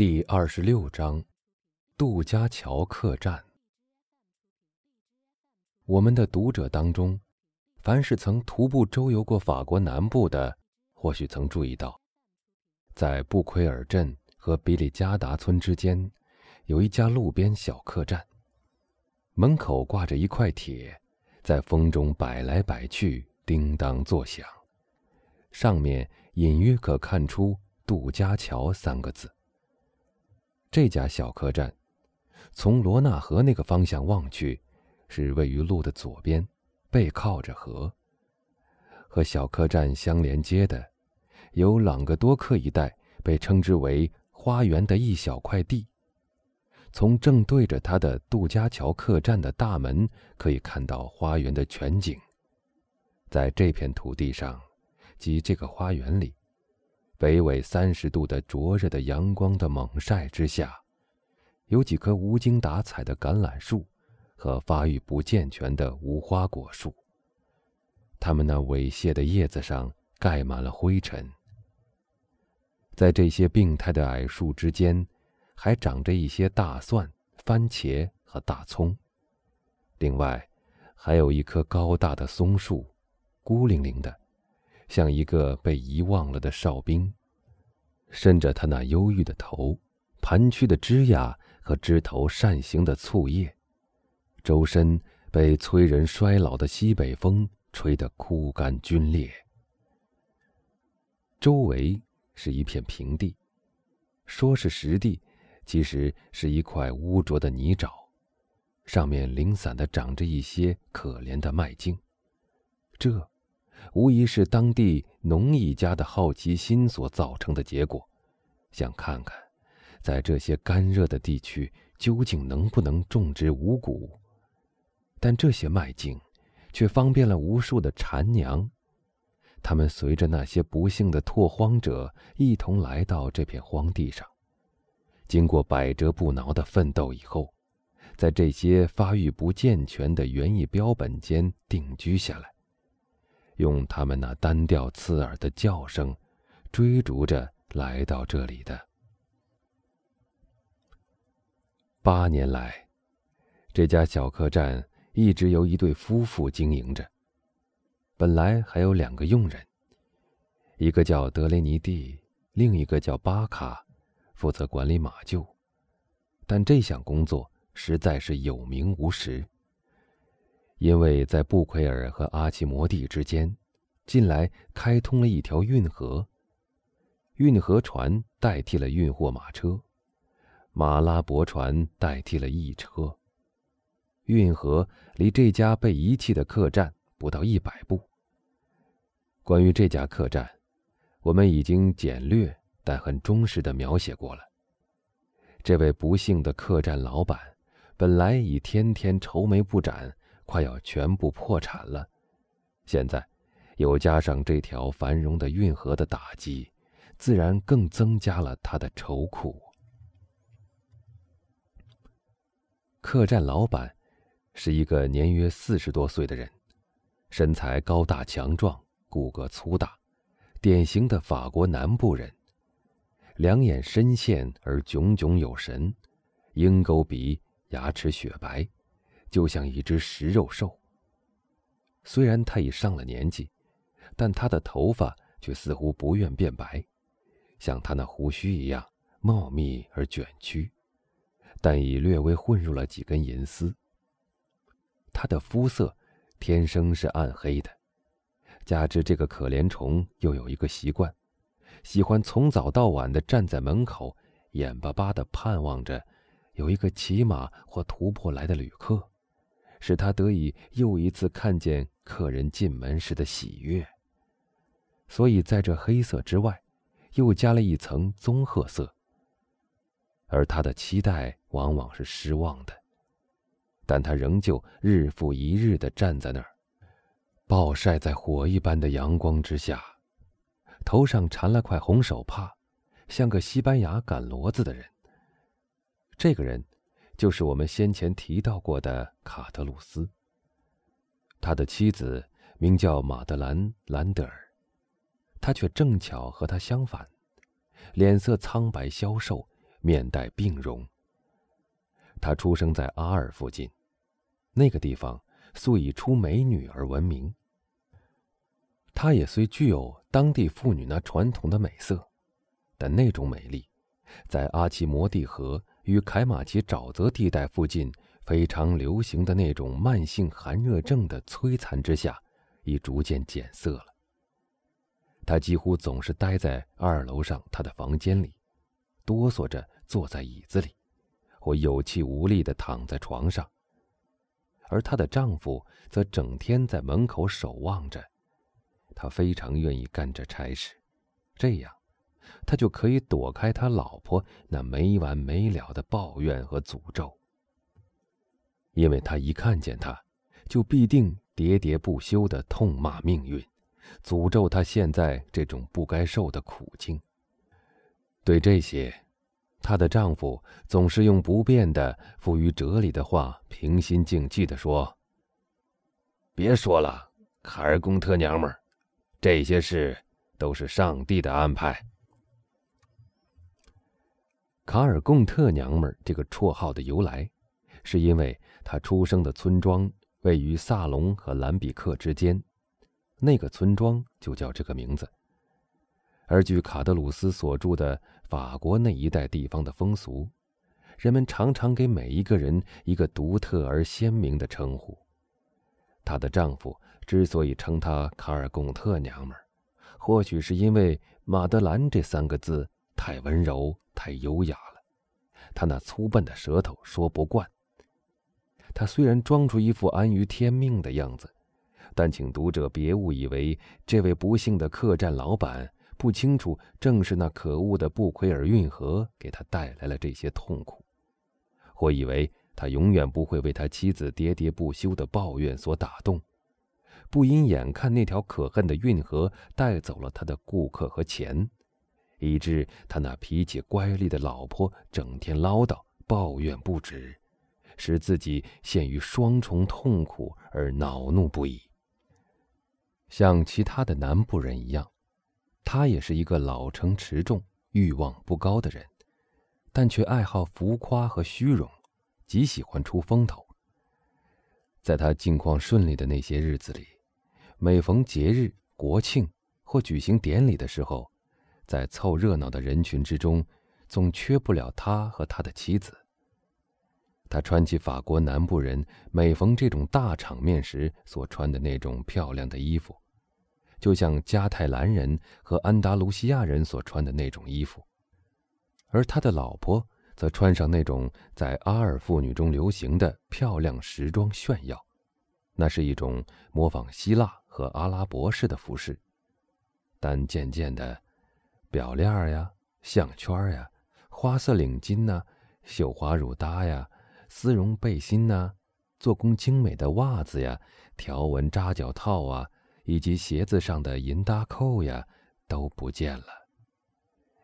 第二十六章，杜家桥客栈。我们的读者当中，凡是曾徒步周游过法国南部的，或许曾注意到，在布奎尔镇和比里加达村之间，有一家路边小客栈。门口挂着一块铁，在风中摆来摆去，叮当作响，上面隐约可看出“杜家桥”三个字。这家小客栈，从罗纳河那个方向望去，是位于路的左边，背靠着河。和小客栈相连接的，有朗格多克一带被称之为“花园”的一小块地。从正对着它的杜家桥客栈的大门，可以看到花园的全景。在这片土地上，及这个花园里。北纬三十度的灼热的阳光的猛晒之下，有几棵无精打采的橄榄树和发育不健全的无花果树。它们那猥亵的叶子上盖满了灰尘。在这些病态的矮树之间，还长着一些大蒜、番茄和大葱。另外，还有一棵高大的松树，孤零零的。像一个被遗忘了的哨兵，伸着他那忧郁的头，盘曲的枝桠和枝头扇形的簇叶，周身被催人衰老的西北风吹得枯干皲裂。周围是一片平地，说是实地，其实是一块污浊的泥沼，上面零散的长着一些可怜的麦茎，这。无疑是当地农艺家的好奇心所造成的结果，想看看，在这些干热的地区究竟能不能种植五谷。但这些麦茎，却方便了无数的蝉娘，它们随着那些不幸的拓荒者一同来到这片荒地上，经过百折不挠的奋斗以后，在这些发育不健全的园艺标本间定居下来。用他们那单调刺耳的叫声，追逐着来到这里的。八年来，这家小客栈一直由一对夫妇经营着。本来还有两个佣人，一个叫德雷尼蒂，另一个叫巴卡，负责管理马厩。但这项工作实在是有名无实。因为在布奎尔和阿奇摩蒂之间，近来开通了一条运河，运河船代替了运货马车，马拉驳船代替了驿车。运河离这家被遗弃的客栈不到一百步。关于这家客栈，我们已经简略但很忠实的描写过了。这位不幸的客栈老板，本来已天天愁眉不展。快要全部破产了，现在又加上这条繁荣的运河的打击，自然更增加了他的愁苦。客栈老板是一个年约四十多岁的人，身材高大强壮，骨骼粗大，典型的法国南部人，两眼深陷而炯炯有神，鹰钩鼻，牙齿雪白。就像一只食肉兽。虽然他已上了年纪，但他的头发却似乎不愿变白，像他那胡须一样茂密而卷曲，但已略微混入了几根银丝。他的肤色天生是暗黑的，加之这个可怜虫又有一个习惯，喜欢从早到晚的站在门口，眼巴巴的盼望着有一个骑马或徒步来的旅客。使他得以又一次看见客人进门时的喜悦。所以在这黑色之外，又加了一层棕褐色。而他的期待往往是失望的，但他仍旧日复一日的站在那儿，暴晒在火一般的阳光之下，头上缠了块红手帕，像个西班牙赶骡子的人。这个人。就是我们先前提到过的卡特鲁斯。他的妻子名叫马德兰·兰德尔，他却正巧和他相反，脸色苍白消瘦，面带病容。他出生在阿尔附近，那个地方素以出美女而闻名。他也虽具有当地妇女那传统的美色，但那种美丽，在阿奇摩蒂河与凯马奇沼泽地带附近非常流行的那种慢性寒热症的摧残之下，已逐渐减色了。他几乎总是待在二楼上他的房间里，哆嗦着坐在椅子里，或有气无力地躺在床上。而她的丈夫则整天在门口守望着。他非常愿意干这差事，这样，他就可以躲开他老婆那没完没了的抱怨和诅咒。因为他一看见他，就必定喋喋不休地痛骂命运。诅咒她现在这种不该受的苦境。对这些，她的丈夫总是用不变的、富于哲理的话，平心静气地说：“别说了，卡尔贡特娘们儿，这些事都是上帝的安排。”卡尔贡特娘们儿这个绰号的由来，是因为她出生的村庄位于萨隆和兰比克之间。那个村庄就叫这个名字。而据卡德鲁斯所著的法国那一带地方的风俗，人们常常给每一个人一个独特而鲜明的称呼。她的丈夫之所以称她卡尔贡特娘们儿，或许是因为“马德兰”这三个字太温柔、太优雅了，他那粗笨的舌头说不惯。他虽然装出一副安于天命的样子。但请读者别误以为这位不幸的客栈老板不清楚，正是那可恶的布奎尔运河给他带来了这些痛苦，或以为他永远不会为他妻子喋喋不休的抱怨所打动，不因眼看那条可恨的运河带走了他的顾客和钱，以致他那脾气乖戾的老婆整天唠叨抱怨不止，使自己陷于双重痛苦而恼怒不已。像其他的南部人一样，他也是一个老成持重、欲望不高的人，但却爱好浮夸和虚荣，极喜欢出风头。在他境况顺利的那些日子里，每逢节日、国庆或举行典礼的时候，在凑热闹的人群之中，总缺不了他和他的妻子。他穿起法国南部人每逢这种大场面时所穿的那种漂亮的衣服，就像加泰兰人和安达卢西亚人所穿的那种衣服，而他的老婆则穿上那种在阿尔妇女中流行的漂亮时装炫耀，那是一种模仿希腊和阿拉伯式的服饰，但渐渐的，表链呀、项圈呀、花色领巾呐、绣花乳搭呀。丝绒背心呐，做工精美的袜子呀，条纹扎脚套啊，以及鞋子上的银搭扣呀，都不见了。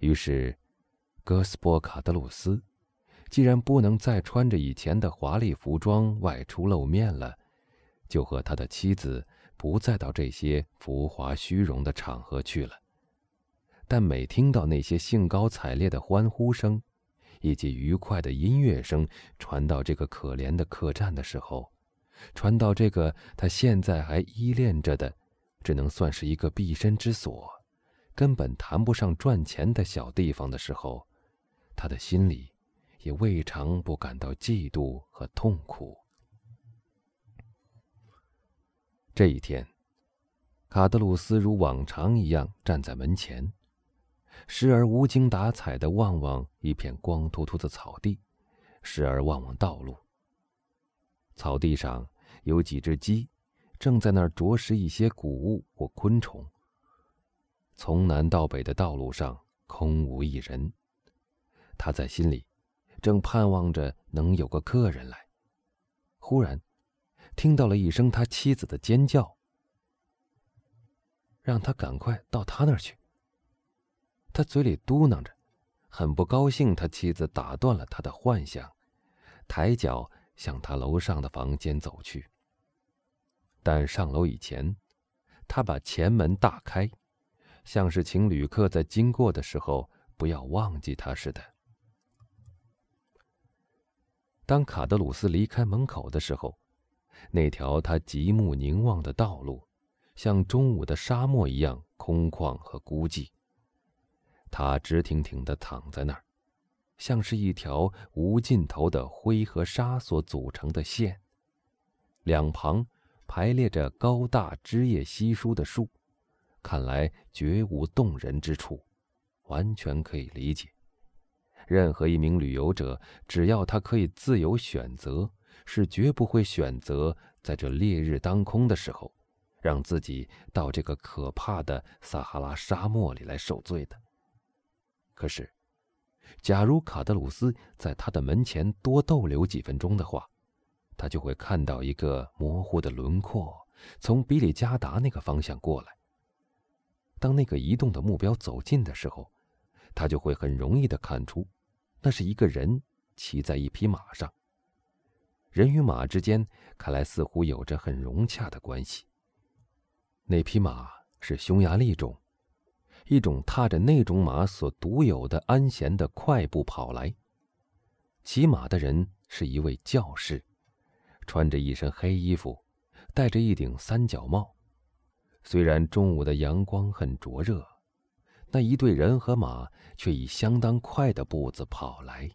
于是，戈斯波卡德鲁斯既然不能再穿着以前的华丽服装外出露面了，就和他的妻子不再到这些浮华虚荣的场合去了。但每听到那些兴高采烈的欢呼声，以及愉快的音乐声传到这个可怜的客栈的时候，传到这个他现在还依恋着的，只能算是一个避身之所，根本谈不上赚钱的小地方的时候，他的心里也未尝不感到嫉妒和痛苦。这一天，卡德鲁斯如往常一样站在门前。时而无精打采地望望一片光秃秃的草地，时而望望道路。草地上有几只鸡，正在那儿啄食一些谷物或昆虫。从南到北的道路上空无一人，他在心里正盼望着能有个客人来。忽然，听到了一声他妻子的尖叫，让他赶快到他那儿去。他嘴里嘟囔着，很不高兴。他妻子打断了他的幻想，抬脚向他楼上的房间走去。但上楼以前，他把前门大开，像是请旅客在经过的时候不要忘记他似的。当卡德鲁斯离开门口的时候，那条他极目凝望的道路，像中午的沙漠一样空旷和孤寂。他直挺挺地躺在那儿，像是一条无尽头的灰和沙所组成的线。两旁排列着高大、枝叶稀疏的树，看来绝无动人之处，完全可以理解。任何一名旅游者，只要他可以自由选择，是绝不会选择在这烈日当空的时候，让自己到这个可怕的撒哈拉沙漠里来受罪的。可是，假如卡德鲁斯在他的门前多逗留几分钟的话，他就会看到一个模糊的轮廓从比里加达那个方向过来。当那个移动的目标走近的时候，他就会很容易的看出。那是一个人骑在一匹马上。人与马之间看来似乎有着很融洽的关系。那匹马是匈牙利种，一种踏着那种马所独有的安闲的快步跑来。骑马的人是一位教士，穿着一身黑衣服，戴着一顶三角帽。虽然中午的阳光很灼热。那一队人和马却以相当快的步子跑来。